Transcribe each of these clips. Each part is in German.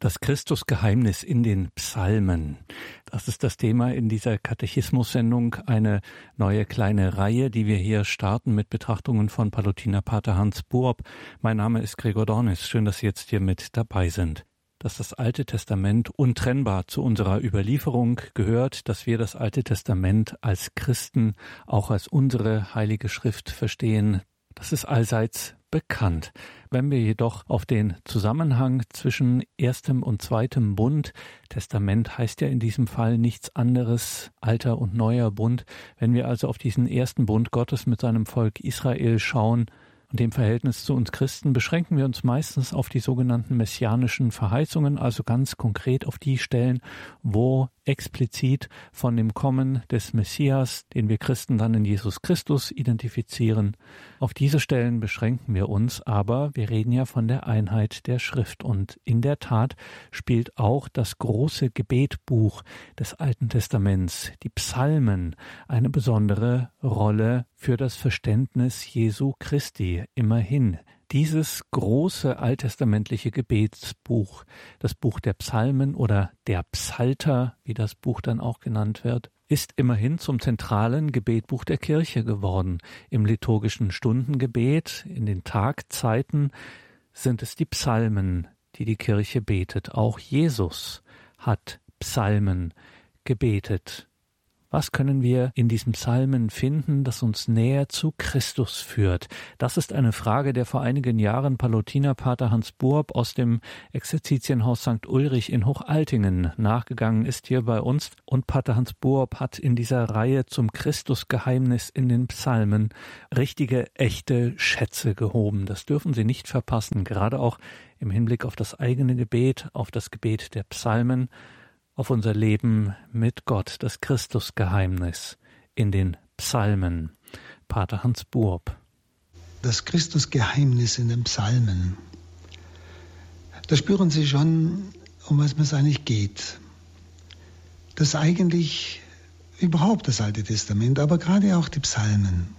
Das Christusgeheimnis in den Psalmen. Das ist das Thema in dieser Katechismus-Sendung. Eine neue kleine Reihe, die wir hier starten mit Betrachtungen von Palutiner Pater Hans Buob. Mein Name ist Gregor Dornis. Schön, dass Sie jetzt hier mit dabei sind. Dass das Alte Testament untrennbar zu unserer Überlieferung gehört, dass wir das Alte Testament als Christen auch als unsere heilige Schrift verstehen, das ist allseits bekannt. Wenn wir jedoch auf den Zusammenhang zwischen erstem und zweitem Bund, Testament heißt ja in diesem Fall nichts anderes, alter und neuer Bund, wenn wir also auf diesen ersten Bund Gottes mit seinem Volk Israel schauen, und dem Verhältnis zu uns Christen beschränken wir uns meistens auf die sogenannten messianischen Verheißungen, also ganz konkret auf die Stellen, wo explizit von dem Kommen des Messias, den wir Christen dann in Jesus Christus identifizieren. Auf diese Stellen beschränken wir uns, aber wir reden ja von der Einheit der Schrift und in der Tat spielt auch das große Gebetbuch des Alten Testaments, die Psalmen, eine besondere Rolle für das Verständnis Jesu Christi. Immerhin dieses große alttestamentliche Gebetsbuch, das Buch der Psalmen oder der Psalter, wie das Buch dann auch genannt wird, ist immerhin zum zentralen Gebetbuch der Kirche geworden. Im liturgischen Stundengebet, in den Tagzeiten sind es die Psalmen, die die Kirche betet. Auch Jesus hat Psalmen gebetet. Was können wir in diesem Psalmen finden, das uns näher zu Christus führt? Das ist eine Frage, der vor einigen Jahren Palutinerpater Hans Burb aus dem Exerzitienhaus St. Ulrich in Hochaltingen nachgegangen ist hier bei uns. Und Pater Hans Burb hat in dieser Reihe zum Christusgeheimnis in den Psalmen richtige, echte Schätze gehoben. Das dürfen Sie nicht verpassen, gerade auch im Hinblick auf das eigene Gebet, auf das Gebet der Psalmen auf unser Leben mit Gott, das Christusgeheimnis in den Psalmen. Pater Hans Burb. Das Christusgeheimnis in den Psalmen. Da spüren Sie schon, um was es eigentlich geht. Das eigentlich überhaupt das Alte Testament, aber gerade auch die Psalmen.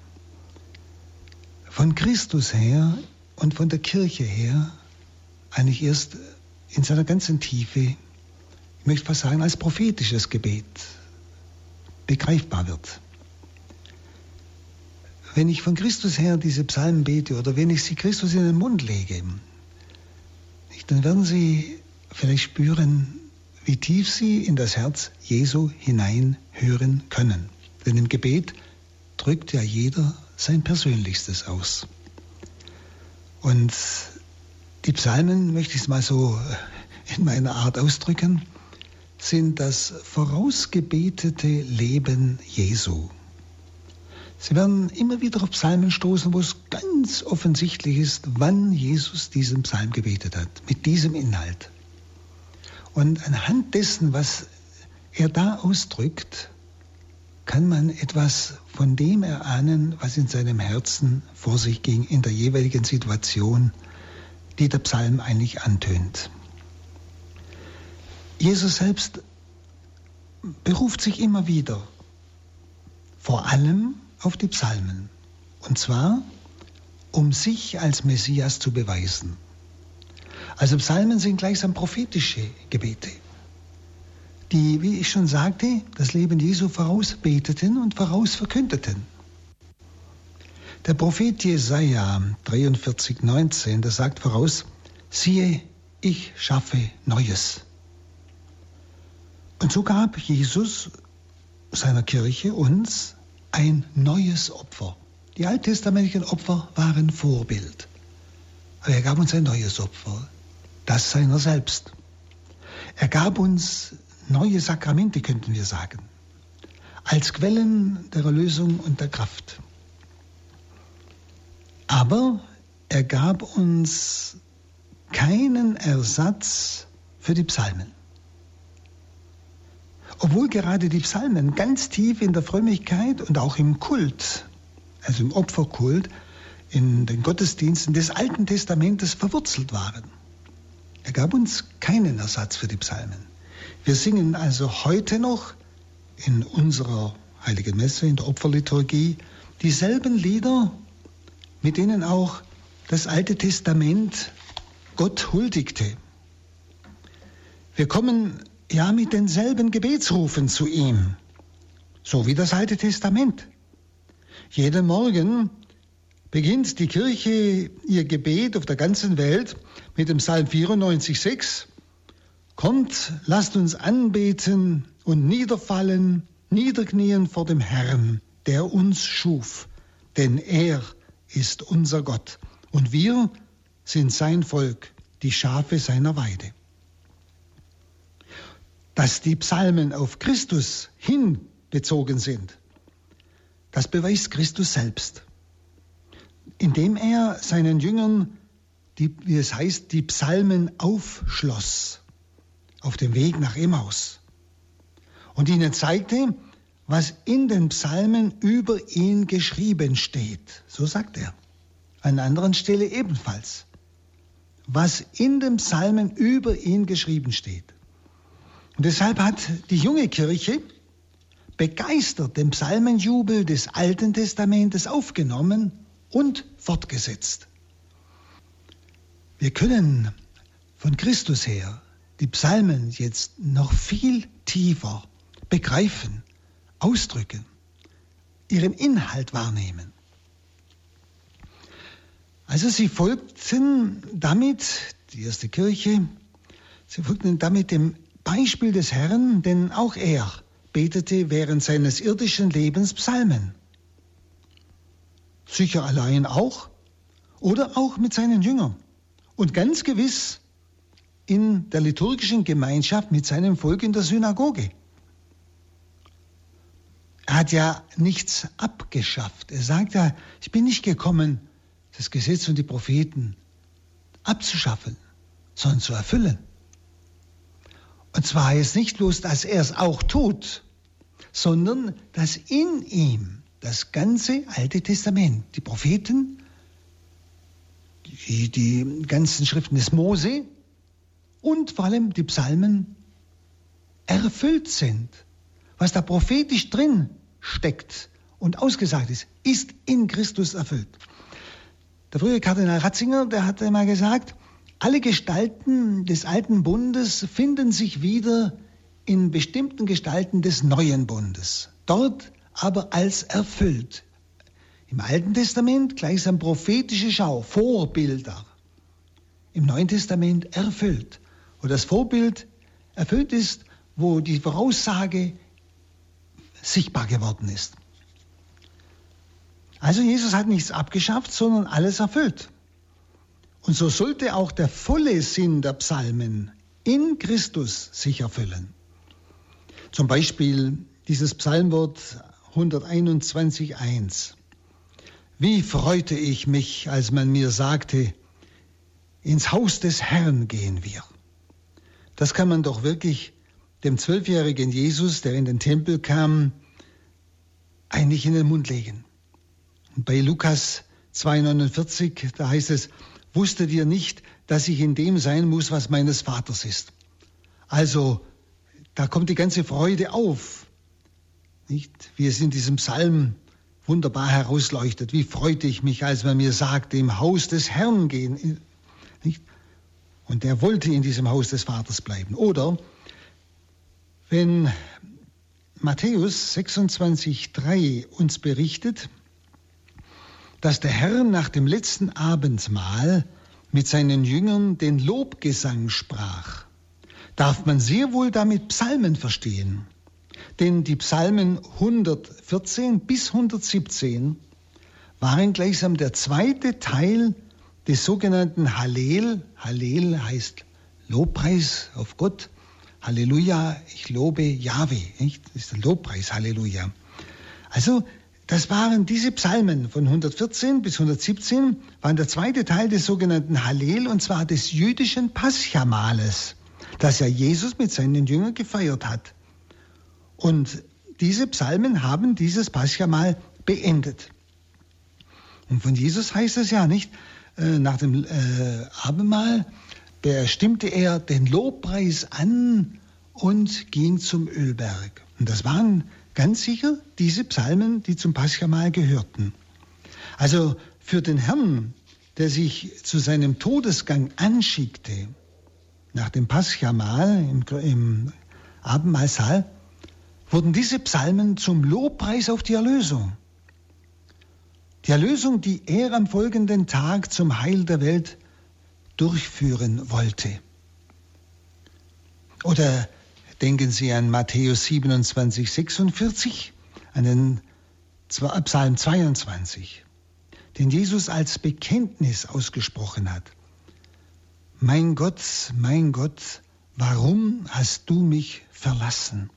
Von Christus her und von der Kirche her eigentlich erst in seiner ganzen Tiefe möchte fast sagen, als prophetisches Gebet begreifbar wird. Wenn ich von Christus her diese Psalmen bete oder wenn ich sie Christus in den Mund lege, dann werden Sie vielleicht spüren, wie tief Sie in das Herz Jesu hineinhören können. Denn im Gebet drückt ja jeder sein Persönlichstes aus. Und die Psalmen, möchte ich es mal so in meiner Art ausdrücken, sind das vorausgebetete Leben Jesu. Sie werden immer wieder auf Psalmen stoßen, wo es ganz offensichtlich ist, wann Jesus diesen Psalm gebetet hat, mit diesem Inhalt. Und anhand dessen, was er da ausdrückt, kann man etwas von dem erahnen, was in seinem Herzen vor sich ging in der jeweiligen Situation, die der Psalm eigentlich antönt. Jesus selbst beruft sich immer wieder vor allem auf die Psalmen. Und zwar, um sich als Messias zu beweisen. Also Psalmen sind gleichsam prophetische Gebete, die, wie ich schon sagte, das Leben Jesu vorausbeteten und vorausverkündeten. Der Prophet Jesaja 43, 19, der sagt voraus, siehe, ich schaffe Neues. Und so gab Jesus seiner Kirche uns ein neues Opfer. Die alttestamentlichen Opfer waren Vorbild. Aber er gab uns ein neues Opfer, das seiner selbst. Er gab uns neue Sakramente, könnten wir sagen, als Quellen der Erlösung und der Kraft. Aber er gab uns keinen Ersatz für die Psalmen. Obwohl gerade die Psalmen ganz tief in der Frömmigkeit und auch im Kult, also im Opferkult, in den Gottesdiensten des Alten Testamentes verwurzelt waren. Er gab uns keinen Ersatz für die Psalmen. Wir singen also heute noch in unserer Heiligen Messe, in der Opferliturgie, dieselben Lieder, mit denen auch das Alte Testament Gott huldigte. Wir kommen ja mit denselben Gebetsrufen zu ihm, so wie das Alte Testament. Jeden Morgen beginnt die Kirche ihr Gebet auf der ganzen Welt mit dem Psalm 94,6. Kommt, lasst uns anbeten und niederfallen, niederknien vor dem Herrn, der uns schuf, denn er ist unser Gott und wir sind sein Volk, die Schafe seiner Weide. Dass die Psalmen auf Christus hinbezogen sind, das beweist Christus selbst, indem er seinen Jüngern, die, wie es heißt, die Psalmen aufschloss auf dem Weg nach Emmaus und ihnen zeigte, was in den Psalmen über ihn geschrieben steht. So sagt er. An einer anderen Stelle ebenfalls. Was in den Psalmen über ihn geschrieben steht. Und deshalb hat die junge Kirche begeistert den Psalmenjubel des Alten Testamentes aufgenommen und fortgesetzt. Wir können von Christus her die Psalmen jetzt noch viel tiefer begreifen, ausdrücken, ihren Inhalt wahrnehmen. Also sie folgten damit, die erste Kirche, sie folgten damit dem Beispiel des Herrn, denn auch er betete während seines irdischen Lebens Psalmen. Sicher allein auch oder auch mit seinen Jüngern und ganz gewiss in der liturgischen Gemeinschaft mit seinem Volk in der Synagoge. Er hat ja nichts abgeschafft. Er sagt ja, ich bin nicht gekommen, das Gesetz und die Propheten abzuschaffen, sondern zu erfüllen. Und zwar jetzt nicht bloß, dass er es auch tut, sondern dass in ihm das ganze Alte Testament, die Propheten, die, die ganzen Schriften des Mose und vor allem die Psalmen erfüllt sind. Was da prophetisch drin steckt und ausgesagt ist, ist in Christus erfüllt. Der frühere Kardinal Ratzinger, der hat einmal gesagt, alle Gestalten des alten Bundes finden sich wieder in bestimmten Gestalten des neuen Bundes. Dort aber als erfüllt. Im Alten Testament gleichsam prophetische Schau, Vorbilder. Im Neuen Testament erfüllt. Wo das Vorbild erfüllt ist, wo die Voraussage sichtbar geworden ist. Also Jesus hat nichts abgeschafft, sondern alles erfüllt. Und so sollte auch der volle Sinn der Psalmen in Christus sich erfüllen. Zum Beispiel dieses Psalmwort 121.1. Wie freute ich mich, als man mir sagte, ins Haus des Herrn gehen wir. Das kann man doch wirklich dem zwölfjährigen Jesus, der in den Tempel kam, eigentlich in den Mund legen. Und bei Lukas 2,49, da heißt es, wusstet ihr nicht, dass ich in dem sein muss, was meines Vaters ist. Also, da kommt die ganze Freude auf. Nicht? Wie es in diesem Psalm wunderbar herausleuchtet. Wie freute ich mich, als man mir sagte, im Haus des Herrn gehen. Nicht? Und er wollte in diesem Haus des Vaters bleiben. Oder wenn Matthäus 26,3 uns berichtet, dass der Herr nach dem letzten Abendmahl mit seinen Jüngern den Lobgesang sprach, darf man sehr wohl damit Psalmen verstehen. Denn die Psalmen 114 bis 117 waren gleichsam der zweite Teil des sogenannten Hallel. Hallel heißt Lobpreis auf Gott. Halleluja, ich lobe Yahweh. Das ist der Lobpreis, Halleluja. Also, das waren diese Psalmen von 114 bis 117, waren der zweite Teil des sogenannten Hallel, und zwar des jüdischen Paschamales, das ja Jesus mit seinen Jüngern gefeiert hat. Und diese Psalmen haben dieses Paschamal beendet. Und von Jesus heißt es ja nicht, äh, nach dem äh, Abendmahl bestimmte er den Lobpreis an und ging zum Ölberg. Und das waren ganz sicher diese Psalmen, die zum Paschamal gehörten. Also für den Herrn, der sich zu seinem Todesgang anschickte, nach dem Paschamal im, im Abendmahlsaal, wurden diese Psalmen zum Lobpreis auf die Erlösung. Die Erlösung, die er am folgenden Tag zum Heil der Welt durchführen wollte. Oder denken Sie an Matthäus 27, 46, an den Psalm 22, den Jesus als Bekenntnis ausgesprochen hat. Mein Gott, mein Gott, warum hast du mich verlassen?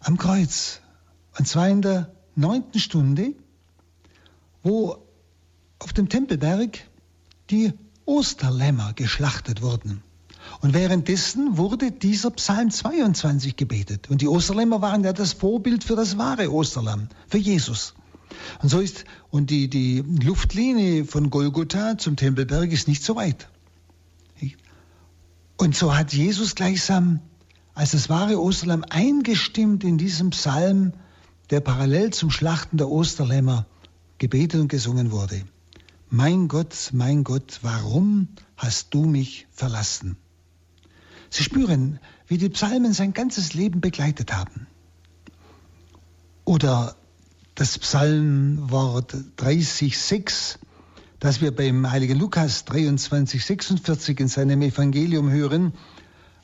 Am Kreuz, und zwar in der neunten Stunde, wo auf dem Tempelberg die Osterlämmer geschlachtet wurden. Und währenddessen wurde dieser Psalm 22 gebetet. Und die Osterlämmer waren ja das Vorbild für das wahre Osterlamm, für Jesus. Und so ist, und die, die Luftlinie von Golgotha zum Tempelberg ist nicht so weit. Und so hat Jesus gleichsam als das wahre Osterlamm eingestimmt in diesem Psalm, der parallel zum Schlachten der Osterlämmer gebetet und gesungen wurde. Mein Gott, mein Gott, warum hast du mich verlassen? Sie spüren, wie die Psalmen sein ganzes Leben begleitet haben. Oder das Psalmwort 30,6, das wir beim heiligen Lukas 23,46 in seinem Evangelium hören,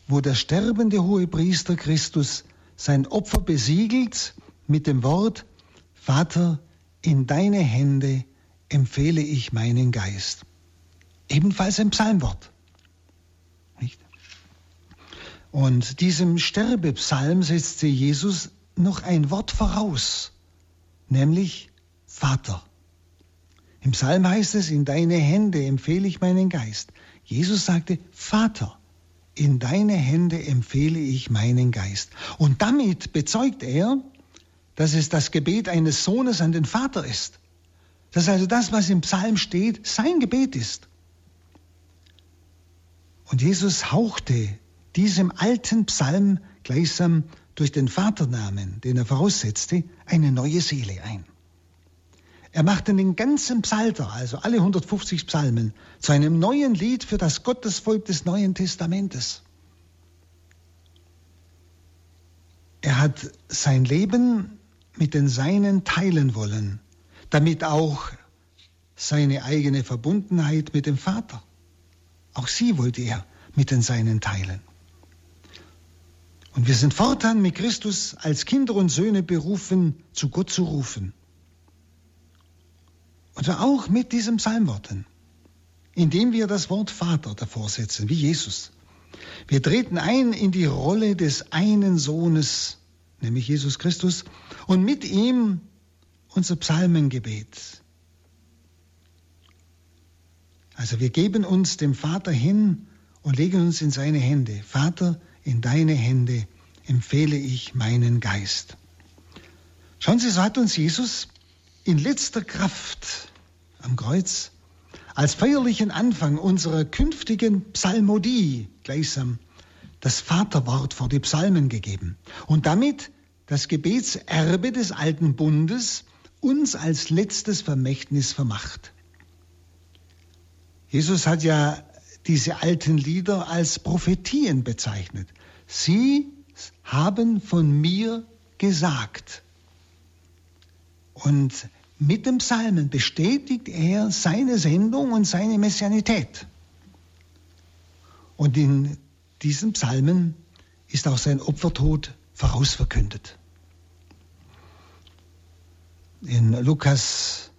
wo der sterbende hohe Priester Christus sein Opfer besiegelt mit dem Wort, Vater, in deine Hände empfehle ich meinen Geist. Ebenfalls ein Psalmwort. Nicht? Und diesem Sterbepsalm setzte Jesus noch ein Wort voraus nämlich Vater. Im Psalm heißt es, in deine Hände empfehle ich meinen Geist. Jesus sagte, Vater, in deine Hände empfehle ich meinen Geist. Und damit bezeugt er, dass es das Gebet eines Sohnes an den Vater ist. Dass also das, was im Psalm steht, sein Gebet ist. Und Jesus hauchte diesem alten Psalm gleichsam durch den Vaternamen, den er voraussetzte, eine neue Seele ein. Er machte den ganzen Psalter, also alle 150 Psalmen, zu einem neuen Lied für das Gottesvolk des Neuen Testamentes. Er hat sein Leben mit den Seinen teilen wollen, damit auch seine eigene Verbundenheit mit dem Vater. Auch sie wollte er mit den Seinen teilen. Und wir sind fortan mit Christus als Kinder und Söhne berufen, zu Gott zu rufen. Und auch mit diesen Psalmworten, indem wir das Wort Vater davor setzen, wie Jesus. Wir treten ein in die Rolle des einen Sohnes, nämlich Jesus Christus, und mit ihm unser Psalmengebet. Also wir geben uns dem Vater hin und legen uns in seine Hände. Vater, in deine Hände empfehle ich meinen Geist. Schauen Sie, so hat uns Jesus in letzter Kraft am Kreuz als feierlichen Anfang unserer künftigen Psalmodie gleichsam das Vaterwort vor die Psalmen gegeben und damit das Gebetserbe des alten Bundes uns als letztes Vermächtnis vermacht. Jesus hat ja diese alten Lieder als Prophetien bezeichnet. Sie haben von mir gesagt. Und mit dem Psalmen bestätigt er seine Sendung und seine Messianität. Und in diesen Psalmen ist auch sein Opfertod vorausverkündet. In Lukas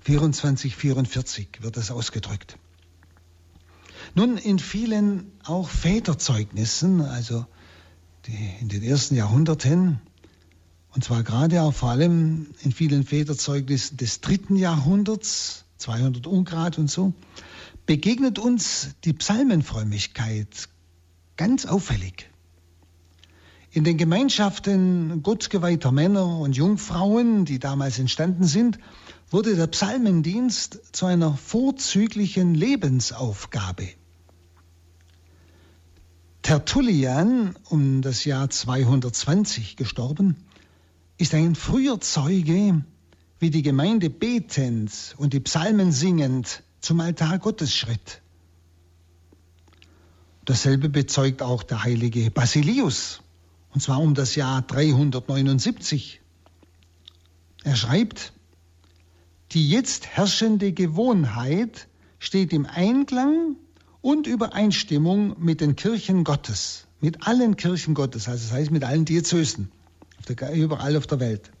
24, 44 wird das ausgedrückt. Nun, in vielen auch Väterzeugnissen, also in den ersten Jahrhunderten, und zwar gerade auch vor allem in vielen Väterzeugnissen des dritten Jahrhunderts, 200 Ungrad und so, begegnet uns die Psalmenfrömmigkeit ganz auffällig. In den Gemeinschaften gottgeweihter Männer und Jungfrauen, die damals entstanden sind, wurde der Psalmendienst zu einer vorzüglichen Lebensaufgabe. Tertullian, um das Jahr 220 gestorben, ist ein früher Zeuge, wie die Gemeinde betend und die Psalmen singend zum Altar Gottes schritt. Dasselbe bezeugt auch der heilige Basilius, und zwar um das Jahr 379. Er schreibt, die jetzt herrschende Gewohnheit steht im Einklang und Übereinstimmung mit den Kirchen Gottes, mit allen Kirchen Gottes, also das heißt mit allen Diözesen, überall auf der Welt,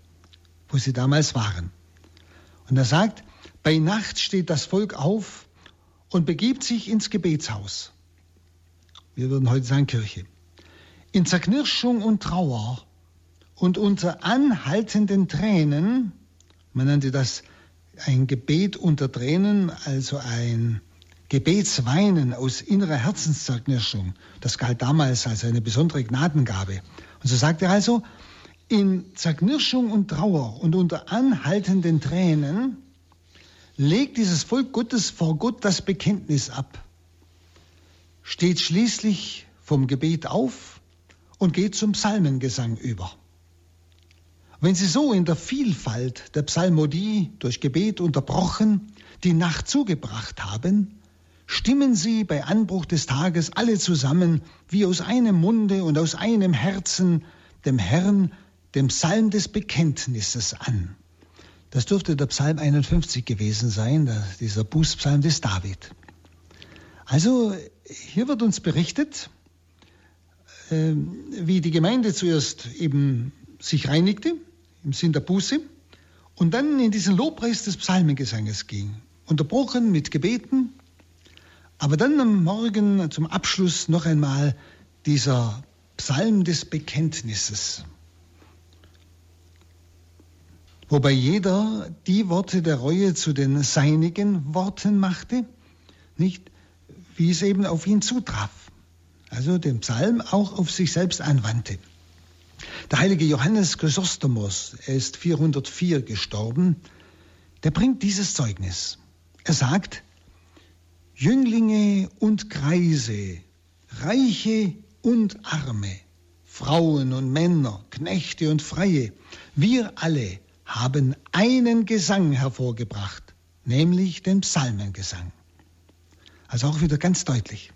wo sie damals waren. Und er sagt, bei Nacht steht das Volk auf und begibt sich ins Gebetshaus. Wir würden heute sagen Kirche. In Zerknirschung und Trauer und unter anhaltenden Tränen, man nannte das ein Gebet unter Tränen, also ein Gebetsweinen aus innerer Herzenszerknirschung, das galt damals als eine besondere Gnadengabe. Und so sagt er also, in Zerknirschung und Trauer und unter anhaltenden Tränen legt dieses Volk Gottes vor Gott das Bekenntnis ab, steht schließlich vom Gebet auf und geht zum Psalmengesang über. Wenn Sie so in der Vielfalt der Psalmodie durch Gebet unterbrochen die Nacht zugebracht haben, stimmen Sie bei Anbruch des Tages alle zusammen wie aus einem Munde und aus einem Herzen dem Herrn, dem Psalm des Bekenntnisses an. Das dürfte der Psalm 51 gewesen sein, dieser Bußpsalm des David. Also hier wird uns berichtet, ähm, wie die Gemeinde zuerst eben sich reinigte im Sinn der Buße und dann in diesen Lobpreis des Psalmengesanges ging, unterbrochen mit Gebeten aber dann am Morgen zum Abschluss noch einmal dieser Psalm des Bekenntnisses, wobei jeder die Worte der Reue zu den seinigen Worten machte, nicht wie es eben auf ihn zutraf. Also den Psalm auch auf sich selbst anwandte. Der heilige Johannes Chrysostomos, er ist 404 gestorben, der bringt dieses Zeugnis. Er sagt, Jünglinge und Greise, Reiche und Arme, Frauen und Männer, Knechte und Freie, wir alle haben einen Gesang hervorgebracht, nämlich den Psalmengesang. Also auch wieder ganz deutlich.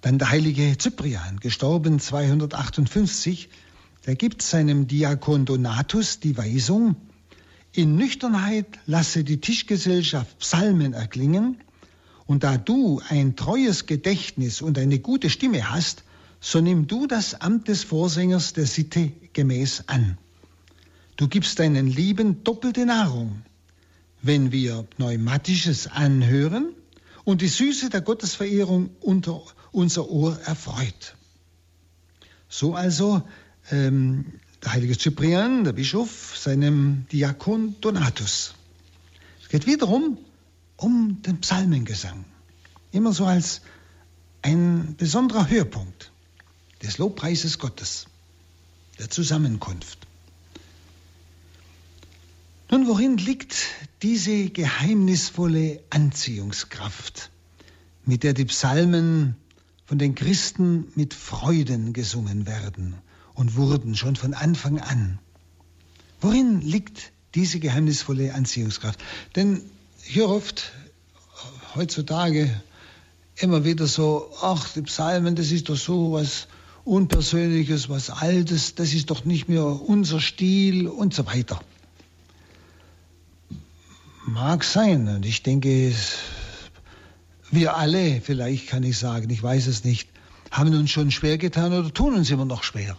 Dann der heilige Cyprian, gestorben 258, der gibt seinem Diakon Donatus die Weisung, in Nüchternheit lasse die Tischgesellschaft Psalmen erklingen, und da du ein treues Gedächtnis und eine gute Stimme hast, so nimm du das Amt des Vorsängers der Sitte gemäß an. Du gibst deinen Lieben doppelte Nahrung, wenn wir Pneumatisches anhören und die Süße der Gottesverehrung unter unser Ohr erfreut. So also ähm, der heilige Cyprian, der Bischof, seinem Diakon Donatus. Es geht wiederum um den Psalmengesang. Immer so als ein besonderer Höhepunkt des Lobpreises Gottes, der Zusammenkunft. Nun, worin liegt diese geheimnisvolle Anziehungskraft, mit der die Psalmen von den Christen mit Freuden gesungen werden und wurden schon von Anfang an? Worin liegt diese geheimnisvolle Anziehungskraft? Denn hier oft heutzutage immer wieder so, ach, die Psalmen, das ist doch so was Unpersönliches, was Altes, das ist doch nicht mehr unser Stil und so weiter. Mag sein und ich denke, wir alle, vielleicht kann ich sagen, ich weiß es nicht, haben uns schon schwer getan oder tun uns immer noch schwer,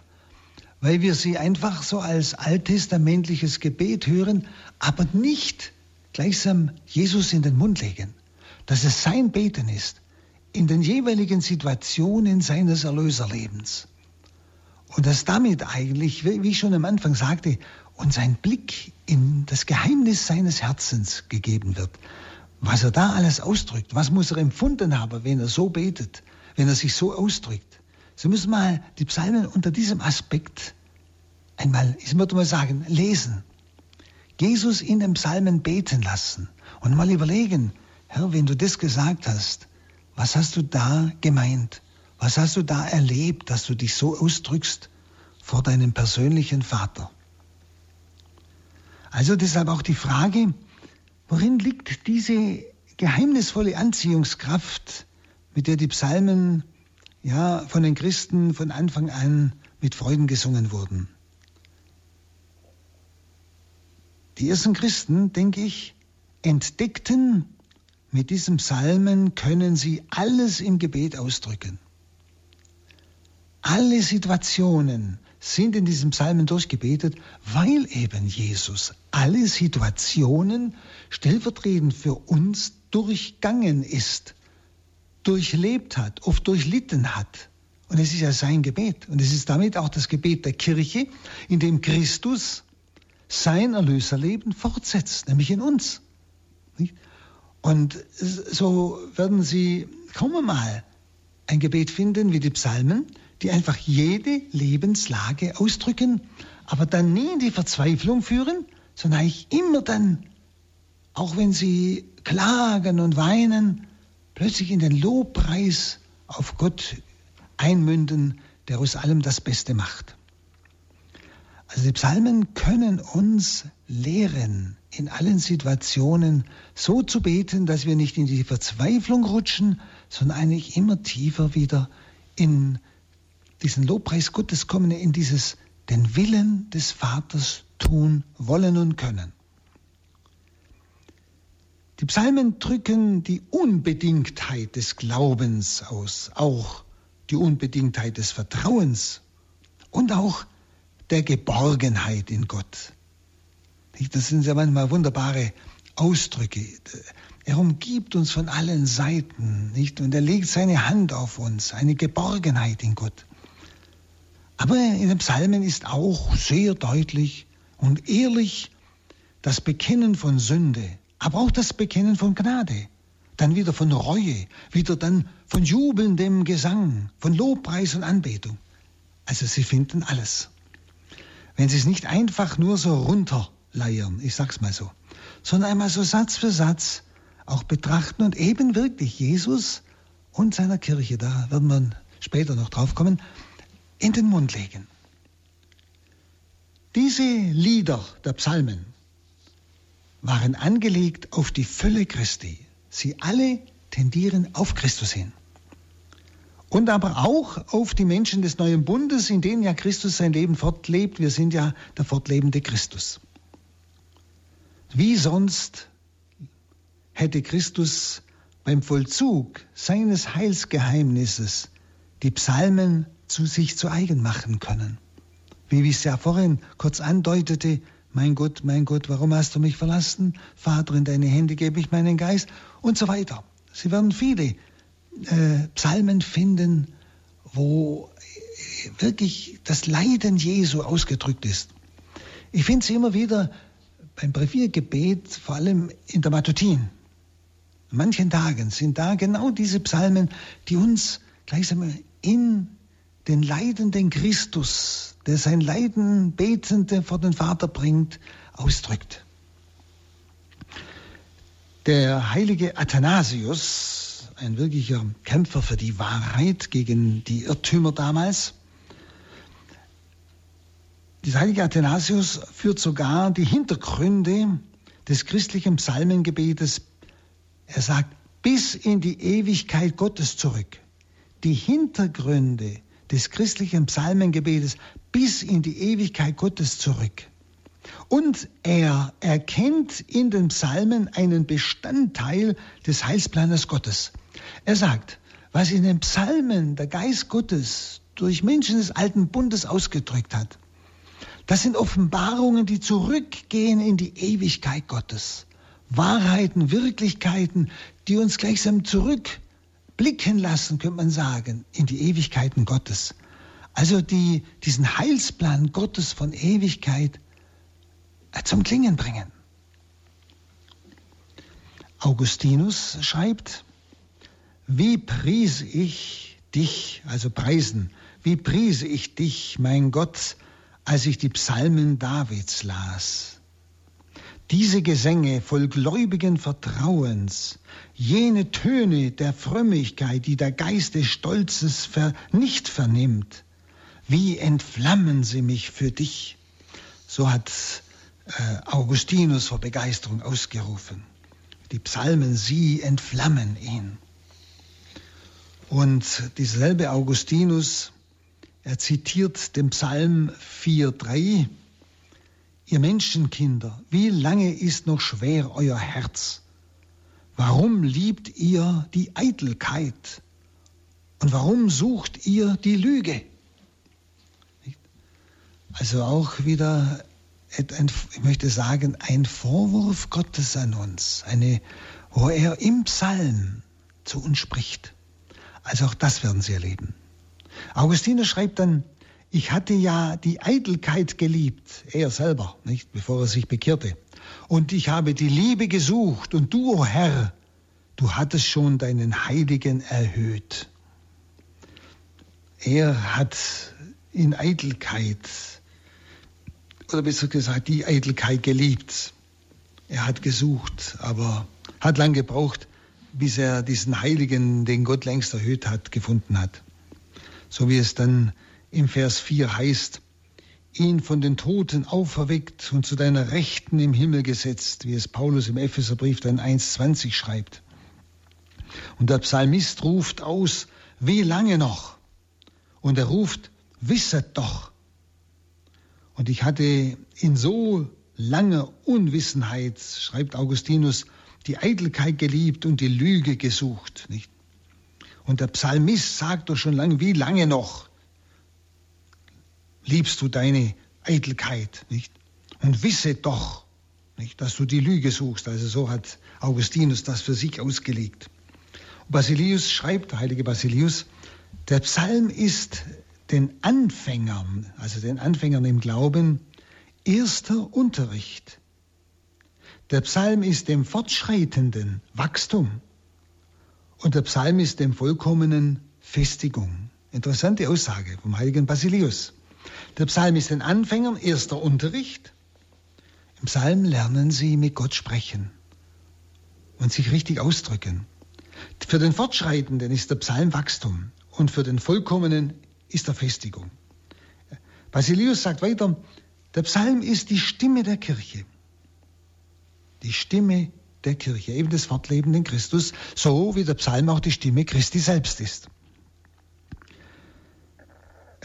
weil wir sie einfach so als alttestamentliches Gebet hören, aber nicht gleichsam Jesus in den Mund legen, dass es sein Beten ist in den jeweiligen Situationen seines Erlöserlebens. Und dass damit eigentlich, wie ich schon am Anfang sagte, uns ein Blick in das Geheimnis seines Herzens gegeben wird. Was er da alles ausdrückt, was muss er empfunden haben, wenn er so betet, wenn er sich so ausdrückt. Sie müssen mal die Psalmen unter diesem Aspekt einmal, ich würde mal sagen, lesen. Jesus in den Psalmen beten lassen und mal überlegen, Herr, wenn du das gesagt hast, was hast du da gemeint? Was hast du da erlebt, dass du dich so ausdrückst vor deinem persönlichen Vater? Also deshalb auch die Frage, worin liegt diese geheimnisvolle Anziehungskraft, mit der die Psalmen ja von den Christen von Anfang an mit Freuden gesungen wurden. Die ersten Christen, denke ich, entdeckten, mit diesem Psalmen können sie alles im Gebet ausdrücken. Alle Situationen sind in diesem Psalmen durchgebetet, weil eben Jesus alle Situationen stellvertretend für uns durchgangen ist, durchlebt hat, oft durchlitten hat. Und es ist ja sein Gebet. Und es ist damit auch das Gebet der Kirche, in dem Christus sein Erlöserleben fortsetzt, nämlich in uns. Und so werden Sie kaum mal ein Gebet finden wie die Psalmen, die einfach jede Lebenslage ausdrücken, aber dann nie in die Verzweiflung führen, sondern eigentlich immer dann, auch wenn Sie klagen und weinen, plötzlich in den Lobpreis auf Gott einmünden, der aus allem das Beste macht. Also die Psalmen können uns lehren, in allen Situationen so zu beten, dass wir nicht in die Verzweiflung rutschen, sondern eigentlich immer tiefer wieder in diesen Lobpreis Gottes kommen, in dieses den Willen des Vaters tun wollen und können. Die Psalmen drücken die Unbedingtheit des Glaubens aus, auch die Unbedingtheit des Vertrauens und auch der Geborgenheit in Gott. Das sind ja manchmal wunderbare Ausdrücke. Er umgibt uns von allen Seiten, nicht? Und er legt seine Hand auf uns, eine Geborgenheit in Gott. Aber in den Psalmen ist auch sehr deutlich und ehrlich das Bekennen von Sünde, aber auch das Bekennen von Gnade. Dann wieder von Reue, wieder dann von jubelndem Gesang, von Lobpreis und Anbetung. Also sie finden alles wenn Sie es nicht einfach nur so runterleiern, ich sag's mal so, sondern einmal so Satz für Satz auch betrachten und eben wirklich Jesus und seiner Kirche, da werden wir später noch drauf kommen, in den Mund legen. Diese Lieder der Psalmen waren angelegt auf die Fülle Christi. Sie alle tendieren auf Christus hin und aber auch auf die Menschen des neuen Bundes, in denen ja Christus sein Leben fortlebt. Wir sind ja der fortlebende Christus. Wie sonst hätte Christus beim Vollzug seines Heilsgeheimnisses die Psalmen zu sich zu eigen machen können. Wie ich es ja vorhin kurz andeutete, mein Gott, mein Gott, warum hast du mich verlassen? Vater, in deine Hände gebe ich meinen Geist und so weiter. Sie werden viele äh, Psalmen finden, wo wirklich das Leiden Jesu ausgedrückt ist. Ich finde sie immer wieder beim Breviergebet, vor allem in der Matutin. An manchen Tagen sind da genau diese Psalmen, die uns gleichsam in den leidenden Christus, der sein Leiden betende vor den Vater bringt, ausdrückt. Der heilige Athanasius, ein wirklicher Kämpfer für die Wahrheit gegen die Irrtümer damals. Der heilige Athanasius führt sogar die Hintergründe des christlichen Psalmengebetes. Er sagt, bis in die Ewigkeit Gottes zurück. Die Hintergründe des christlichen Psalmengebetes bis in die Ewigkeit Gottes zurück. Und er erkennt in den Psalmen einen Bestandteil des Heilsplanes Gottes. Er sagt, was in den Psalmen der Geist Gottes durch Menschen des alten Bundes ausgedrückt hat, das sind Offenbarungen, die zurückgehen in die Ewigkeit Gottes. Wahrheiten, Wirklichkeiten, die uns gleichsam zurückblicken lassen, könnte man sagen, in die Ewigkeiten Gottes. Also die, diesen Heilsplan Gottes von Ewigkeit äh, zum Klingen bringen. Augustinus schreibt, wie pries ich dich, also preisen, wie priese ich dich, mein Gott, als ich die Psalmen Davids las. Diese Gesänge voll gläubigen Vertrauens, jene Töne der Frömmigkeit, die der Geist des Stolzes nicht vernimmt, wie entflammen sie mich für dich? So hat äh, Augustinus vor Begeisterung ausgerufen. Die Psalmen, sie entflammen ihn. Und dieselbe Augustinus, er zitiert den Psalm 4,3. Ihr Menschenkinder, wie lange ist noch schwer euer Herz? Warum liebt ihr die Eitelkeit? Und warum sucht ihr die Lüge? Also auch wieder, ich möchte sagen, ein Vorwurf Gottes an uns, eine, wo er im Psalm zu uns spricht. Also auch das werden Sie erleben. Augustinus schreibt dann, ich hatte ja die Eitelkeit geliebt, er selber, nicht, bevor er sich bekehrte. Und ich habe die Liebe gesucht und du, o oh Herr, du hattest schon deinen Heiligen erhöht. Er hat in Eitelkeit, oder besser gesagt, die Eitelkeit geliebt. Er hat gesucht, aber hat lang gebraucht, bis er diesen Heiligen, den Gott längst erhöht hat, gefunden hat. So wie es dann im Vers 4 heißt, ihn von den Toten auferweckt und zu deiner Rechten im Himmel gesetzt, wie es Paulus im Epheserbrief dann 1,20 schreibt. Und der Psalmist ruft aus, wie lange noch? Und er ruft, wisset doch. Und ich hatte in so langer Unwissenheit, schreibt Augustinus, die Eitelkeit geliebt und die Lüge gesucht. Nicht? Und der Psalmist sagt doch schon lange, wie lange noch liebst du deine Eitelkeit, nicht? Und wisse doch, nicht, dass du die Lüge suchst. Also so hat Augustinus das für sich ausgelegt. Basilius schreibt, der heilige Basilius, der Psalm ist den Anfängern, also den Anfängern im Glauben, erster Unterricht der Psalm ist dem Fortschreitenden Wachstum und der Psalm ist dem Vollkommenen Festigung. Interessante Aussage vom heiligen Basilius. Der Psalm ist den Anfängern erster Unterricht. Im Psalm lernen sie mit Gott sprechen und sich richtig ausdrücken. Für den Fortschreitenden ist der Psalm Wachstum und für den Vollkommenen ist er Festigung. Basilius sagt weiter, der Psalm ist die Stimme der Kirche die Stimme der Kirche, eben des fortlebenden Christus, so wie der Psalm auch die Stimme Christi selbst ist.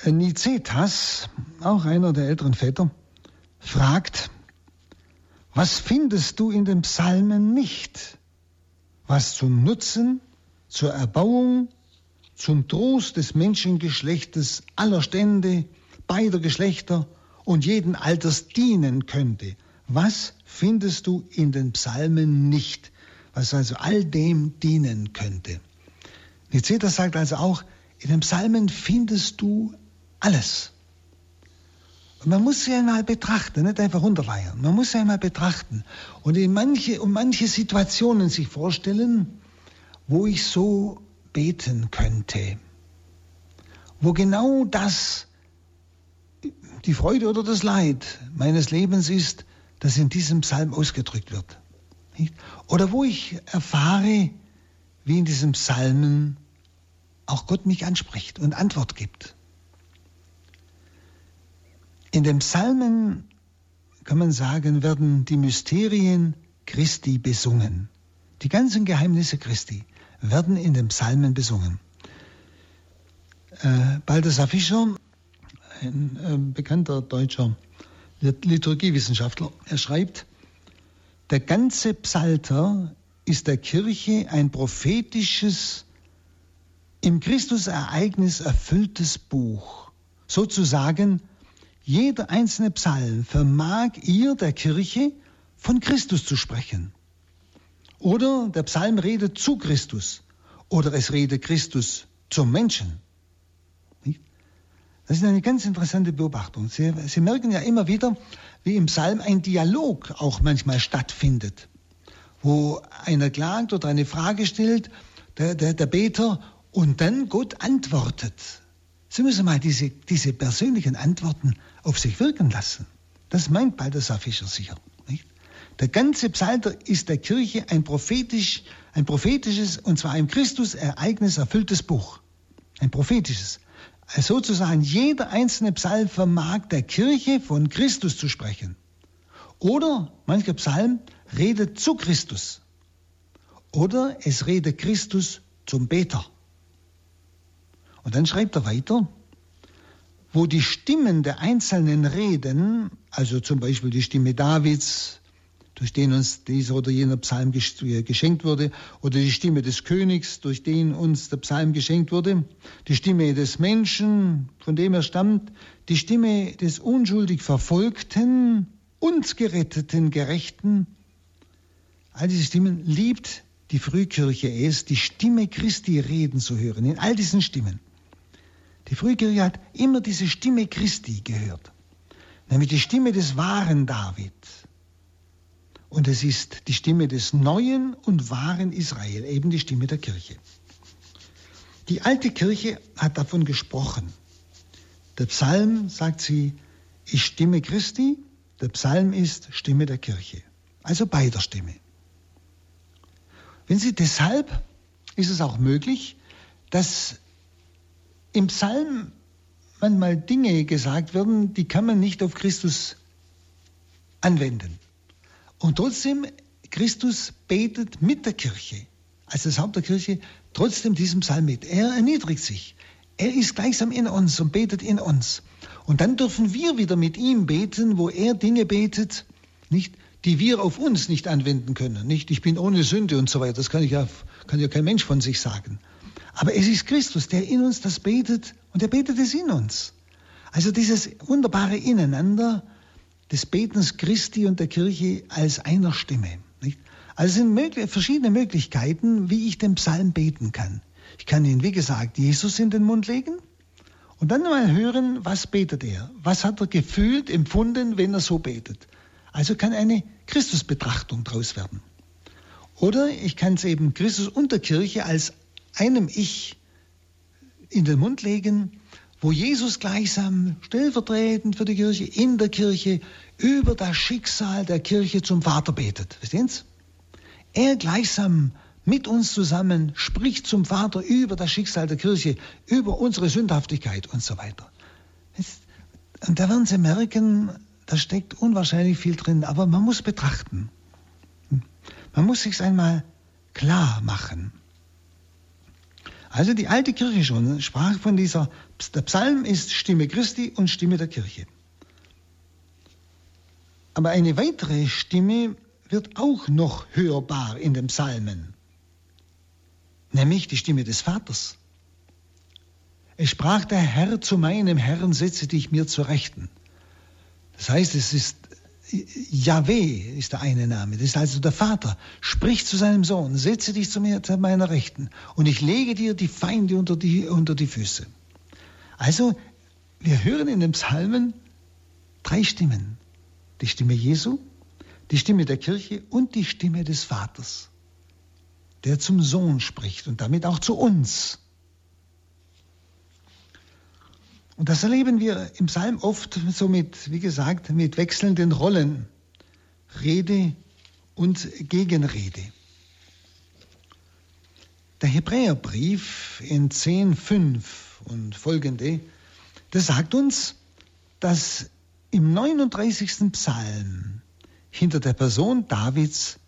Nicetas, auch einer der älteren Väter, fragt, was findest du in den Psalmen nicht, was zum Nutzen, zur Erbauung, zum Trost des Menschengeschlechtes aller Stände, beider Geschlechter und jeden Alters dienen könnte? Was findest du in den Psalmen nicht, was also all dem dienen könnte? Niceta sagt also auch, in den Psalmen findest du alles. Und man muss sie einmal betrachten, nicht einfach runterleiern. Man muss sie einmal betrachten und in manche, um manche Situationen sich vorstellen, wo ich so beten könnte. Wo genau das, die Freude oder das Leid meines Lebens ist, das in diesem Psalm ausgedrückt wird. Oder wo ich erfahre, wie in diesem Psalmen auch Gott mich anspricht und Antwort gibt. In den Psalmen, kann man sagen, werden die Mysterien Christi besungen. Die ganzen Geheimnisse Christi werden in den Psalmen besungen. Äh, Balthasar Fischer, ein äh, bekannter deutscher Liturgiewissenschaftler. Er schreibt, der ganze Psalter ist der Kirche ein prophetisches, im Christusereignis erfülltes Buch. Sozusagen, jeder einzelne Psalm vermag ihr der Kirche von Christus zu sprechen. Oder der Psalm redet zu Christus. Oder es redet Christus zum Menschen. Das ist eine ganz interessante Beobachtung. Sie, Sie merken ja immer wieder, wie im Psalm ein Dialog auch manchmal stattfindet, wo einer klagt oder eine Frage stellt, der, der, der Beter, und dann Gott antwortet. Sie müssen mal diese, diese persönlichen Antworten auf sich wirken lassen. Das meint Balthasar Fischer sicher. Nicht? Der ganze Psalter ist der Kirche ein, prophetisch, ein prophetisches, und zwar ein Christus-Ereignis erfülltes Buch. Ein prophetisches sozusagen jeder einzelne Psalm vermag der Kirche von Christus zu sprechen. Oder mancher Psalm redet zu Christus. Oder es redet Christus zum Beter. Und dann schreibt er weiter, wo die Stimmen der Einzelnen reden, also zum Beispiel die Stimme Davids, durch den uns dieser oder jener Psalm äh, geschenkt wurde, oder die Stimme des Königs, durch den uns der Psalm geschenkt wurde, die Stimme des Menschen, von dem er stammt, die Stimme des unschuldig Verfolgten, uns geretteten Gerechten. All diese Stimmen liebt die Frühkirche es, die Stimme Christi reden zu hören, in all diesen Stimmen. Die Frühkirche hat immer diese Stimme Christi gehört, nämlich die Stimme des wahren David und es ist die Stimme des neuen und wahren Israel, eben die Stimme der Kirche. Die alte Kirche hat davon gesprochen. Der Psalm, sagt sie, ist Stimme Christi, der Psalm ist Stimme der Kirche. Also beider Stimme. Wenn Sie deshalb ist es auch möglich, dass im Psalm manchmal Dinge gesagt werden, die kann man nicht auf Christus anwenden. Und trotzdem, Christus betet mit der Kirche, als das Haupt der Kirche, trotzdem diesem Psalm mit. Er erniedrigt sich. Er ist gleichsam in uns und betet in uns. Und dann dürfen wir wieder mit ihm beten, wo er Dinge betet, nicht, die wir auf uns nicht anwenden können. Nicht, ich bin ohne Sünde und so weiter. Das kann, ich ja, kann ja kein Mensch von sich sagen. Aber es ist Christus, der in uns das betet und er betet es in uns. Also dieses wunderbare Ineinander, des Betens Christi und der Kirche als einer Stimme. Nicht? Also es sind möglich, verschiedene Möglichkeiten, wie ich den Psalm beten kann. Ich kann ihn, wie gesagt, Jesus in den Mund legen und dann mal hören, was betet er? Was hat er gefühlt, empfunden, wenn er so betet? Also kann eine Christusbetrachtung daraus werden. Oder ich kann es eben Christus und der Kirche als einem Ich in den Mund legen wo Jesus gleichsam stellvertretend für die Kirche in der Kirche über das Schicksal der Kirche zum Vater betet. Verstehen Sie? Er gleichsam mit uns zusammen spricht zum Vater über das Schicksal der Kirche, über unsere Sündhaftigkeit und so weiter. Und da werden Sie merken, da steckt unwahrscheinlich viel drin, aber man muss betrachten. Man muss sich einmal klar machen. Also die alte Kirche schon sprach von dieser, der Psalm ist Stimme Christi und Stimme der Kirche. Aber eine weitere Stimme wird auch noch hörbar in den Psalmen, nämlich die Stimme des Vaters. Es sprach der Herr zu meinem Herrn, setze dich mir zur Rechten. Das heißt, es ist Yahweh ist der eine Name, das ist also der Vater, spricht zu seinem Sohn, setze dich zu, mir, zu meiner Rechten und ich lege dir die Feinde unter die, unter die Füße. Also, wir hören in den Psalmen drei Stimmen. Die Stimme Jesu, die Stimme der Kirche und die Stimme des Vaters, der zum Sohn spricht und damit auch zu uns. Und das erleben wir im Psalm oft so mit, wie gesagt, mit wechselnden Rollen. Rede und Gegenrede. Der Hebräerbrief in 10.5 und folgende, das sagt uns, dass im 39. Psalm hinter der Person Davids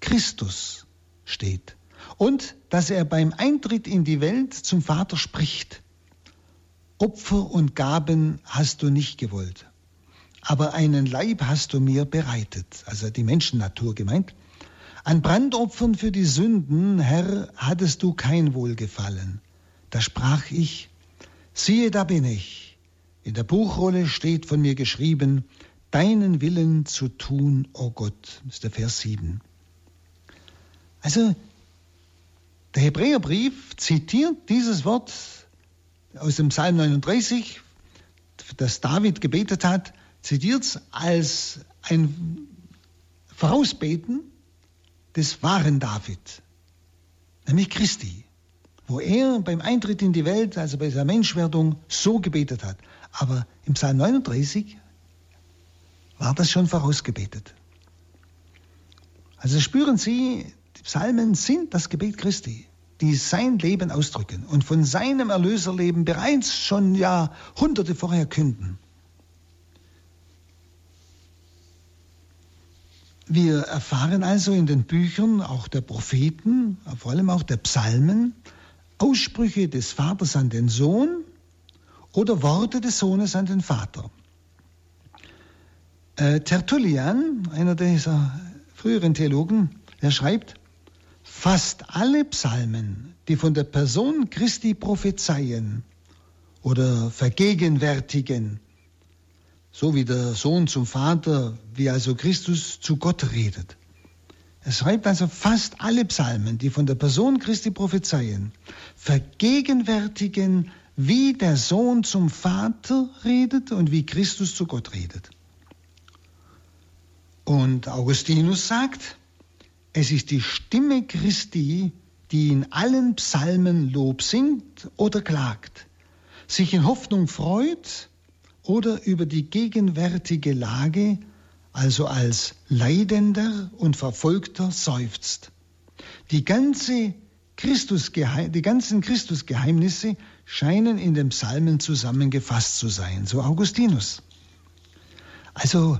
Christus steht und dass er beim Eintritt in die Welt zum Vater spricht. Opfer und Gaben hast du nicht gewollt, aber einen Leib hast du mir bereitet, also die Menschennatur gemeint. An Brandopfern für die Sünden, Herr, hattest du kein Wohlgefallen. Da sprach ich, siehe, da bin ich. In der Buchrolle steht von mir geschrieben, deinen Willen zu tun, o oh Gott. Das ist der Vers 7. Also, der Hebräerbrief zitiert dieses Wort aus dem Psalm 39, das David gebetet hat, zitiert es als ein Vorausbeten des wahren David, nämlich Christi, wo er beim Eintritt in die Welt, also bei seiner Menschwerdung, so gebetet hat. Aber im Psalm 39 war das schon vorausgebetet. Also spüren Sie, die Psalmen sind das Gebet Christi die sein Leben ausdrücken und von seinem Erlöserleben bereits schon Jahrhunderte vorher künden. Wir erfahren also in den Büchern auch der Propheten, vor allem auch der Psalmen, Aussprüche des Vaters an den Sohn oder Worte des Sohnes an den Vater. Äh, Tertullian, einer dieser früheren Theologen, der schreibt, fast alle Psalmen, die von der Person Christi prophezeien oder vergegenwärtigen, so wie der Sohn zum Vater, wie also Christus zu Gott redet. Er schreibt also fast alle Psalmen, die von der Person Christi prophezeien, vergegenwärtigen, wie der Sohn zum Vater redet und wie Christus zu Gott redet. Und Augustinus sagt, es ist die Stimme Christi, die in allen Psalmen Lob singt oder klagt, sich in Hoffnung freut oder über die gegenwärtige Lage, also als Leidender und Verfolgter, seufzt. Die, ganze die ganzen Christusgeheimnisse scheinen in den Psalmen zusammengefasst zu sein, so Augustinus. Also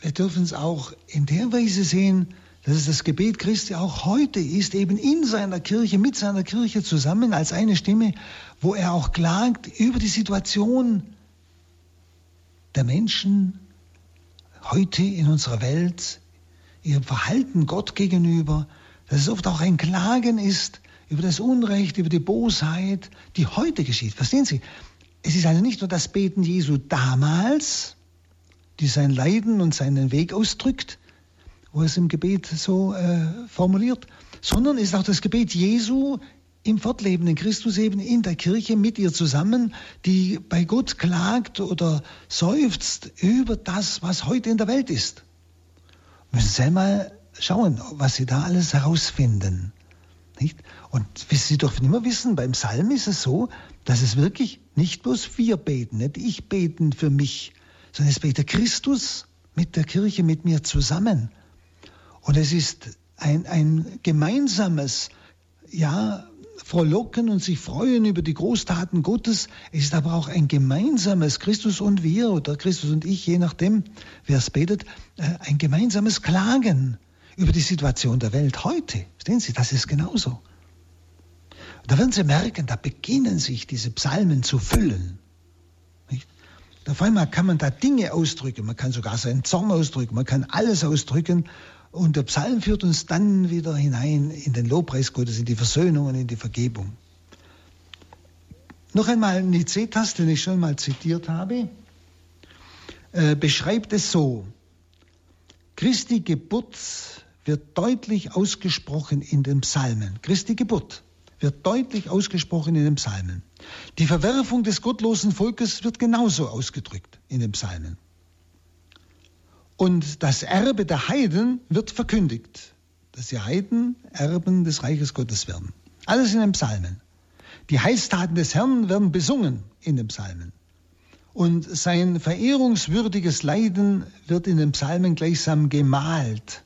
wir dürfen es auch in der Weise sehen, dass es das Gebet Christi auch heute ist, eben in seiner Kirche, mit seiner Kirche zusammen als eine Stimme, wo er auch klagt über die Situation der Menschen heute in unserer Welt, ihrem Verhalten Gott gegenüber, dass es oft auch ein Klagen ist über das Unrecht, über die Bosheit, die heute geschieht. Verstehen Sie? Es ist also nicht nur das Beten Jesu damals, die sein Leiden und seinen Weg ausdrückt, wo es im Gebet so äh, formuliert, sondern ist auch das Gebet Jesu im fortlebenden Christus eben in der Kirche mit ihr zusammen, die bei Gott klagt oder seufzt über das, was heute in der Welt ist. Müssen Sie einmal schauen, was Sie da alles herausfinden. Nicht? Und Sie dürfen immer wissen, beim Psalm ist es so, dass es wirklich nicht bloß wir beten, nicht ich beten für mich, sondern es betet Christus mit der Kirche, mit mir zusammen. Und es ist ein, ein gemeinsames, ja, frohlocken und sich freuen über die Großtaten Gottes. Es ist aber auch ein gemeinsames Christus und wir oder Christus und ich, je nachdem, wer es betet, äh, ein gemeinsames Klagen über die Situation der Welt heute. Verstehen Sie, das ist genauso. Da werden Sie merken, da beginnen sich diese Psalmen zu füllen. Auf einmal kann man da Dinge ausdrücken, man kann sogar seinen Zorn ausdrücken, man kann alles ausdrücken. Und der Psalm führt uns dann wieder hinein in den Lobpreis Gottes, in die Versöhnung und in die Vergebung. Noch einmal Nicetas, den ich schon mal zitiert habe, äh, beschreibt es so. Christi Geburt wird deutlich ausgesprochen in den Psalmen. Christi Geburt wird deutlich ausgesprochen in den Psalmen. Die Verwerfung des gottlosen Volkes wird genauso ausgedrückt in den Psalmen. Und das Erbe der Heiden wird verkündigt, dass die Heiden Erben des Reiches Gottes werden. Alles in den Psalmen. Die Heilstaten des Herrn werden besungen in den Psalmen. Und sein verehrungswürdiges Leiden wird in den Psalmen gleichsam gemalt.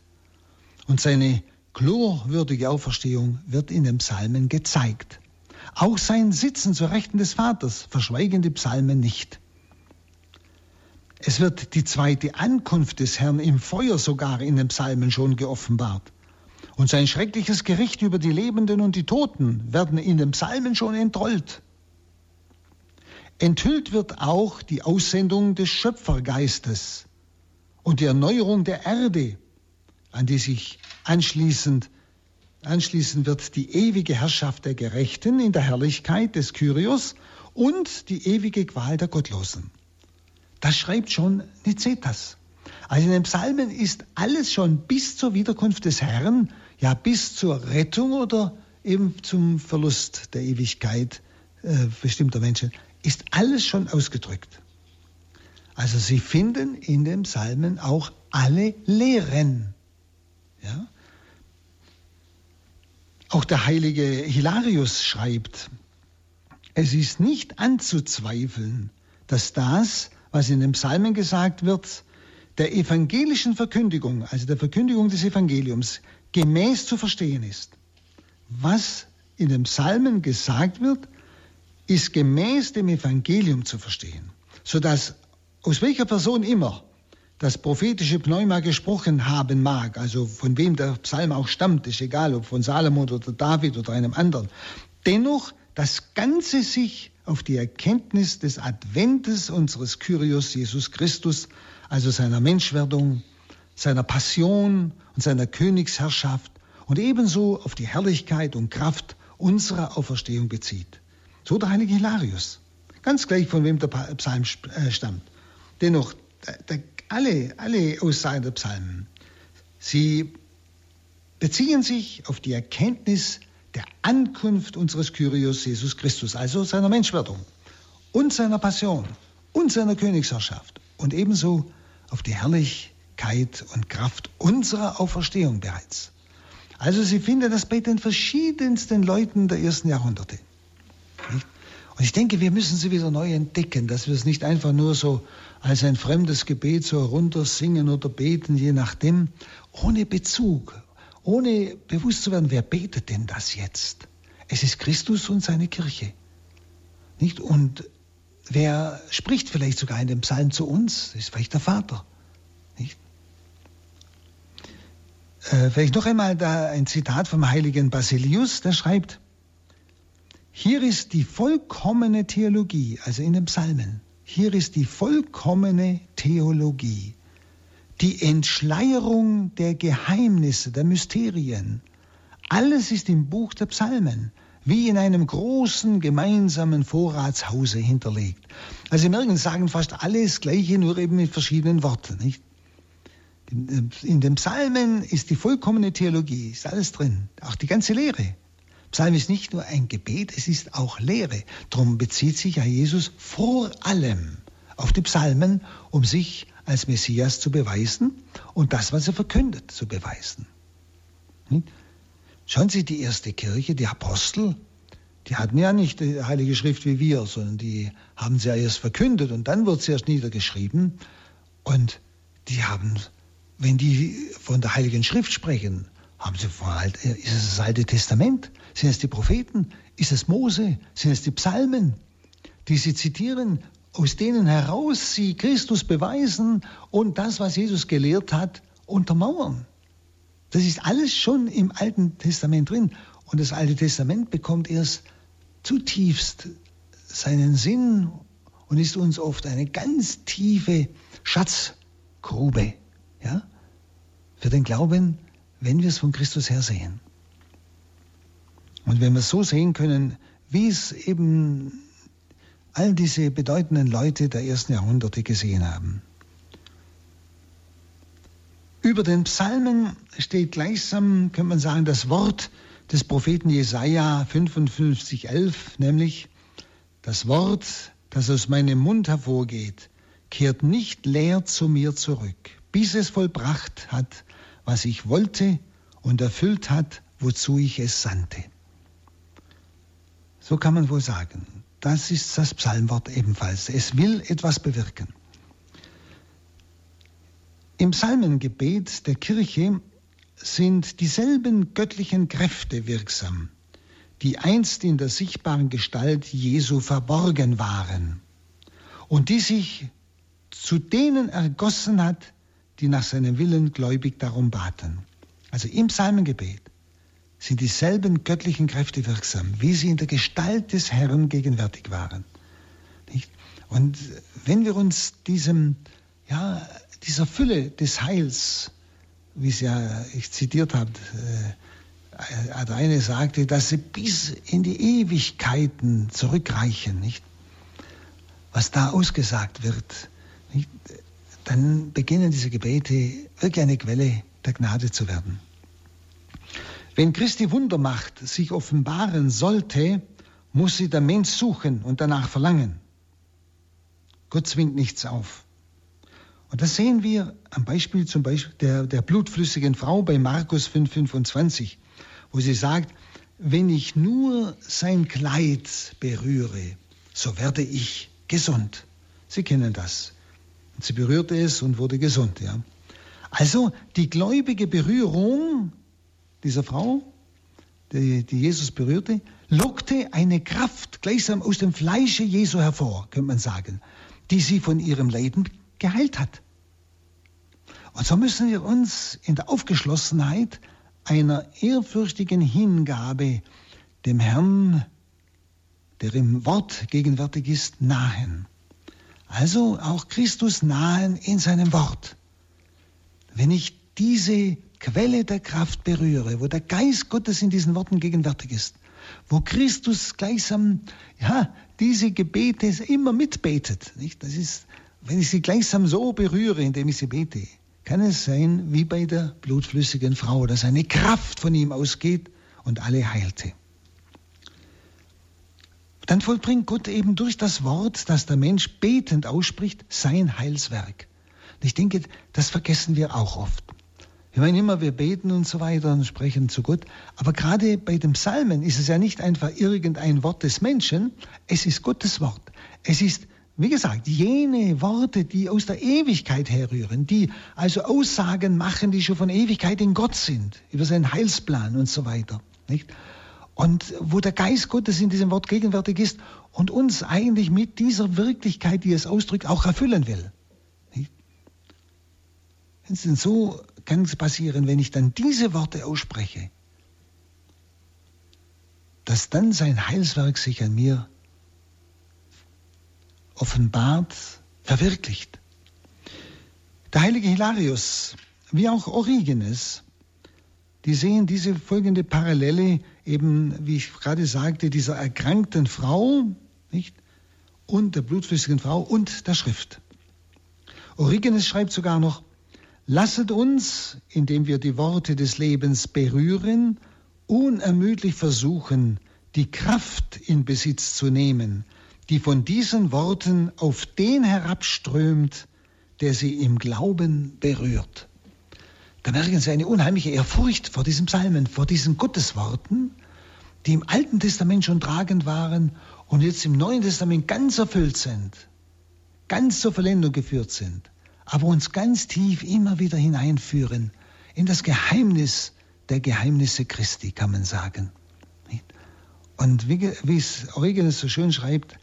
Und seine Glorwürdige Auferstehung wird in den Psalmen gezeigt. Auch sein Sitzen zur Rechten des Vaters verschweigen die Psalmen nicht. Es wird die zweite Ankunft des Herrn im Feuer sogar in den Psalmen schon geoffenbart. Und sein schreckliches Gericht über die Lebenden und die Toten werden in den Psalmen schon entrollt. Enthüllt wird auch die Aussendung des Schöpfergeistes und die Erneuerung der Erde, an die sich Anschließend, anschließend wird die ewige Herrschaft der Gerechten in der Herrlichkeit des Kyrios und die ewige Qual der Gottlosen. Das schreibt schon Nicetas. Also in den Psalmen ist alles schon bis zur Wiederkunft des Herrn, ja bis zur Rettung oder eben zum Verlust der Ewigkeit äh, bestimmter Menschen, ist alles schon ausgedrückt. Also Sie finden in den Psalmen auch alle Lehren. Ja? Auch der heilige Hilarius schreibt, es ist nicht anzuzweifeln, dass das, was in den Psalmen gesagt wird, der evangelischen Verkündigung, also der Verkündigung des Evangeliums, gemäß zu verstehen ist. Was in den Psalmen gesagt wird, ist gemäß dem Evangelium zu verstehen, sodass aus welcher Person immer das prophetische Pneuma gesprochen haben mag, also von wem der Psalm auch stammt, ist egal, ob von Salomon oder David oder einem anderen, Dennoch das Ganze sich auf die Erkenntnis des Adventes unseres Kyrios Jesus Christus, also seiner Menschwerdung, seiner Passion und seiner Königsherrschaft und ebenso auf die Herrlichkeit und Kraft unserer Auferstehung bezieht. So der heilige Hilarius. Ganz gleich, von wem der Psalm äh, stammt. Dennoch, alle, alle Aussagen der Psalmen, sie beziehen sich auf die Erkenntnis der Ankunft unseres Kyrios Jesus Christus, also seiner Menschwerdung und seiner Passion und seiner Königsherrschaft und ebenso auf die Herrlichkeit und Kraft unserer Auferstehung bereits. Also Sie finden das bei den verschiedensten Leuten der ersten Jahrhunderte. Und ich denke, wir müssen sie wieder neu entdecken, dass wir es nicht einfach nur so als ein fremdes Gebet so runtersingen oder beten, je nachdem, ohne Bezug, ohne bewusst zu werden, wer betet denn das jetzt? Es ist Christus und seine Kirche. Nicht? Und wer spricht vielleicht sogar in dem Psalm zu uns? Das ist vielleicht der Vater. Nicht? Äh, vielleicht noch einmal da ein Zitat vom heiligen Basilius, der schreibt, hier ist die vollkommene Theologie, also in den Psalmen, hier ist die vollkommene Theologie die Entschleierung der Geheimnisse, der Mysterien. Alles ist im Buch der Psalmen, wie in einem großen gemeinsamen Vorratshause hinterlegt. Also Sie merken, sagen fast alle das Gleiche, nur eben mit verschiedenen Worten. Nicht? In den Psalmen ist die vollkommene Theologie, ist alles drin, auch die ganze Lehre. Psalm ist nicht nur ein Gebet, es ist auch Lehre. Darum bezieht sich ja Jesus vor allem auf die Psalmen, um sich als Messias zu beweisen und das, was er verkündet, zu beweisen. Schauen Sie, die erste Kirche, die Apostel, die hatten ja nicht die Heilige Schrift wie wir, sondern die haben sie ja erst verkündet und dann wird sie erst niedergeschrieben. Und die haben, wenn die von der Heiligen Schrift sprechen, haben sie von ist es das Alte Testament? Sind es die Propheten? Ist es Mose? Sind es die Psalmen, die sie zitieren? Aus denen heraus sie Christus beweisen und das, was Jesus gelehrt hat, untermauern. Das ist alles schon im Alten Testament drin. Und das Alte Testament bekommt erst zutiefst seinen Sinn und ist uns oft eine ganz tiefe Schatzgrube ja, für den Glauben, wenn wir es von Christus her sehen. Und wenn wir es so sehen können, wie es eben all diese bedeutenden Leute der ersten Jahrhunderte gesehen haben. Über den Psalmen steht gleichsam, könnte man sagen, das Wort des Propheten Jesaja 55,11, nämlich das Wort, das aus meinem Mund hervorgeht, kehrt nicht leer zu mir zurück, bis es vollbracht hat, was ich wollte und erfüllt hat, wozu ich es sandte. So kann man wohl sagen. Das ist das Psalmwort ebenfalls. Es will etwas bewirken. Im Psalmengebet der Kirche sind dieselben göttlichen Kräfte wirksam, die einst in der sichtbaren Gestalt Jesu verborgen waren und die sich zu denen ergossen hat, die nach seinem Willen gläubig darum baten. Also im Psalmengebet sind dieselben göttlichen Kräfte wirksam, wie sie in der Gestalt des Herrn gegenwärtig waren. Und wenn wir uns diesem, ja, dieser Fülle des Heils, wie es ja, ich zitiert habe, äh, der eine sagte, dass sie bis in die Ewigkeiten zurückreichen, nicht? Was da ausgesagt wird, nicht? dann beginnen diese Gebete wirklich eine Quelle der Gnade zu werden. Wenn Christi Wundermacht sich offenbaren sollte, muss sie der Mensch suchen und danach verlangen. Gott zwingt nichts auf. Und das sehen wir am Beispiel zum Beispiel der, der blutflüssigen Frau bei Markus 5,25, wo sie sagt, wenn ich nur sein Kleid berühre, so werde ich gesund. Sie kennen das. Und sie berührte es und wurde gesund. Ja. Also die gläubige Berührung dieser Frau, die, die Jesus berührte, lockte eine Kraft gleichsam aus dem Fleische Jesu hervor, könnte man sagen, die sie von ihrem Leiden geheilt hat. Und so müssen wir uns in der Aufgeschlossenheit einer ehrfürchtigen Hingabe dem Herrn, der im Wort gegenwärtig ist, nahen. Also auch Christus nahen in seinem Wort. Wenn ich diese Quelle der Kraft berühre, wo der Geist Gottes in diesen Worten gegenwärtig ist, wo Christus gleichsam, ja, diese Gebete immer mitbetet, nicht? Das ist, wenn ich sie gleichsam so berühre, indem ich sie bete, kann es sein, wie bei der blutflüssigen Frau, dass eine Kraft von ihm ausgeht und alle heilte. Dann vollbringt Gott eben durch das Wort, das der Mensch betend ausspricht, sein Heilswerk. Und ich denke, das vergessen wir auch oft. Wir meinen immer, wir beten und so weiter und sprechen zu Gott. Aber gerade bei dem Psalmen ist es ja nicht einfach irgendein Wort des Menschen, es ist Gottes Wort. Es ist, wie gesagt, jene Worte, die aus der Ewigkeit herrühren, die also Aussagen machen, die schon von Ewigkeit in Gott sind, über seinen Heilsplan und so weiter. Nicht? Und wo der Geist Gottes in diesem Wort gegenwärtig ist und uns eigentlich mit dieser Wirklichkeit, die es ausdrückt, auch erfüllen will. Nicht? So kann es passieren, wenn ich dann diese Worte ausspreche, dass dann sein Heilswerk sich an mir offenbart, verwirklicht. Der heilige Hilarius, wie auch Origenes, die sehen diese folgende Parallele eben, wie ich gerade sagte, dieser erkrankten Frau, nicht? Und der blutflüssigen Frau und der Schrift. Origenes schreibt sogar noch, lasset uns, indem wir die Worte des Lebens berühren, unermüdlich versuchen, die Kraft in Besitz zu nehmen, die von diesen Worten auf den herabströmt, der sie im Glauben berührt. Da merken Sie eine unheimliche Ehrfurcht vor diesen Psalmen, vor diesen Gottesworten, die im Alten Testament schon tragend waren und jetzt im Neuen Testament ganz erfüllt sind, ganz zur Vollendung geführt sind, aber uns ganz tief immer wieder hineinführen in das Geheimnis der Geheimnisse Christi, kann man sagen. Und wie, es Origenes so schön schreibt,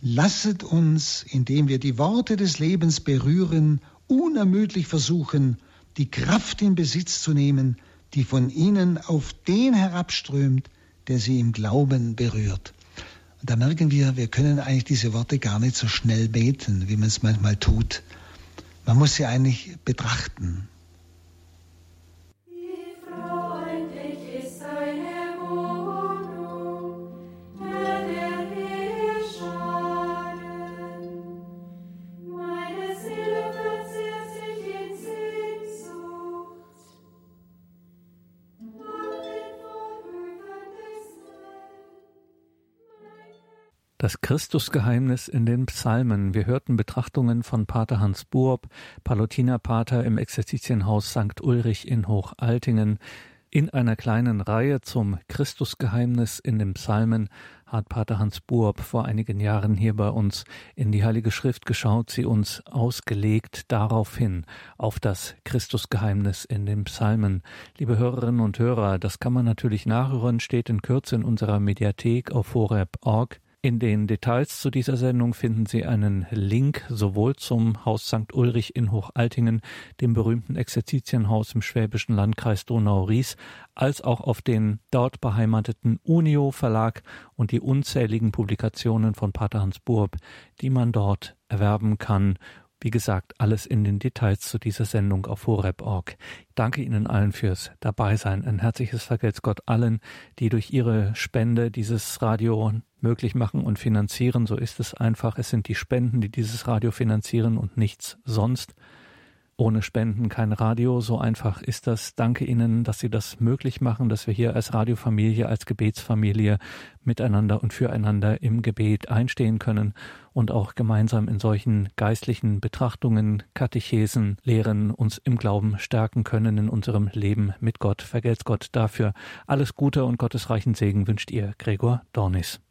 lasset uns, indem wir die Worte des Lebens berühren, unermüdlich versuchen, die Kraft in Besitz zu nehmen, die von ihnen auf den herabströmt, der sie im Glauben berührt. Und da merken wir, wir können eigentlich diese Worte gar nicht so schnell beten, wie man es manchmal tut. Man muss sie eigentlich betrachten. Das Christusgeheimnis in den Psalmen. Wir hörten Betrachtungen von Pater Hans Buob, Palutinerpater im Exerzitienhaus St. Ulrich in Hochaltingen. In einer kleinen Reihe zum Christusgeheimnis in den Psalmen hat Pater Hans Buob vor einigen Jahren hier bei uns in die Heilige Schrift geschaut, sie uns ausgelegt darauf hin, auf das Christusgeheimnis in den Psalmen. Liebe Hörerinnen und Hörer, das kann man natürlich nachhören, steht in Kürze in unserer Mediathek auf horeb.org. In den Details zu dieser Sendung finden Sie einen Link sowohl zum Haus St. Ulrich in Hochaltingen, dem berühmten Exerzitienhaus im schwäbischen Landkreis Donau-Ries, als auch auf den dort beheimateten Unio Verlag und die unzähligen Publikationen von Pater Hans Burb, die man dort erwerben kann wie gesagt, alles in den Details zu dieser Sendung auf horeb.org. Danke Ihnen allen fürs Dabeisein. Ein herzliches Vergelt's Gott allen, die durch ihre Spende dieses Radio möglich machen und finanzieren. So ist es einfach. Es sind die Spenden, die dieses Radio finanzieren und nichts sonst. Ohne Spenden kein Radio, so einfach ist das. Danke Ihnen, dass Sie das möglich machen, dass wir hier als Radiofamilie, als Gebetsfamilie miteinander und füreinander im Gebet einstehen können und auch gemeinsam in solchen geistlichen Betrachtungen, Katechesen, Lehren uns im Glauben stärken können in unserem Leben mit Gott. Vergelt's Gott dafür. Alles Gute und gottesreichen Segen wünscht ihr Gregor Dornis.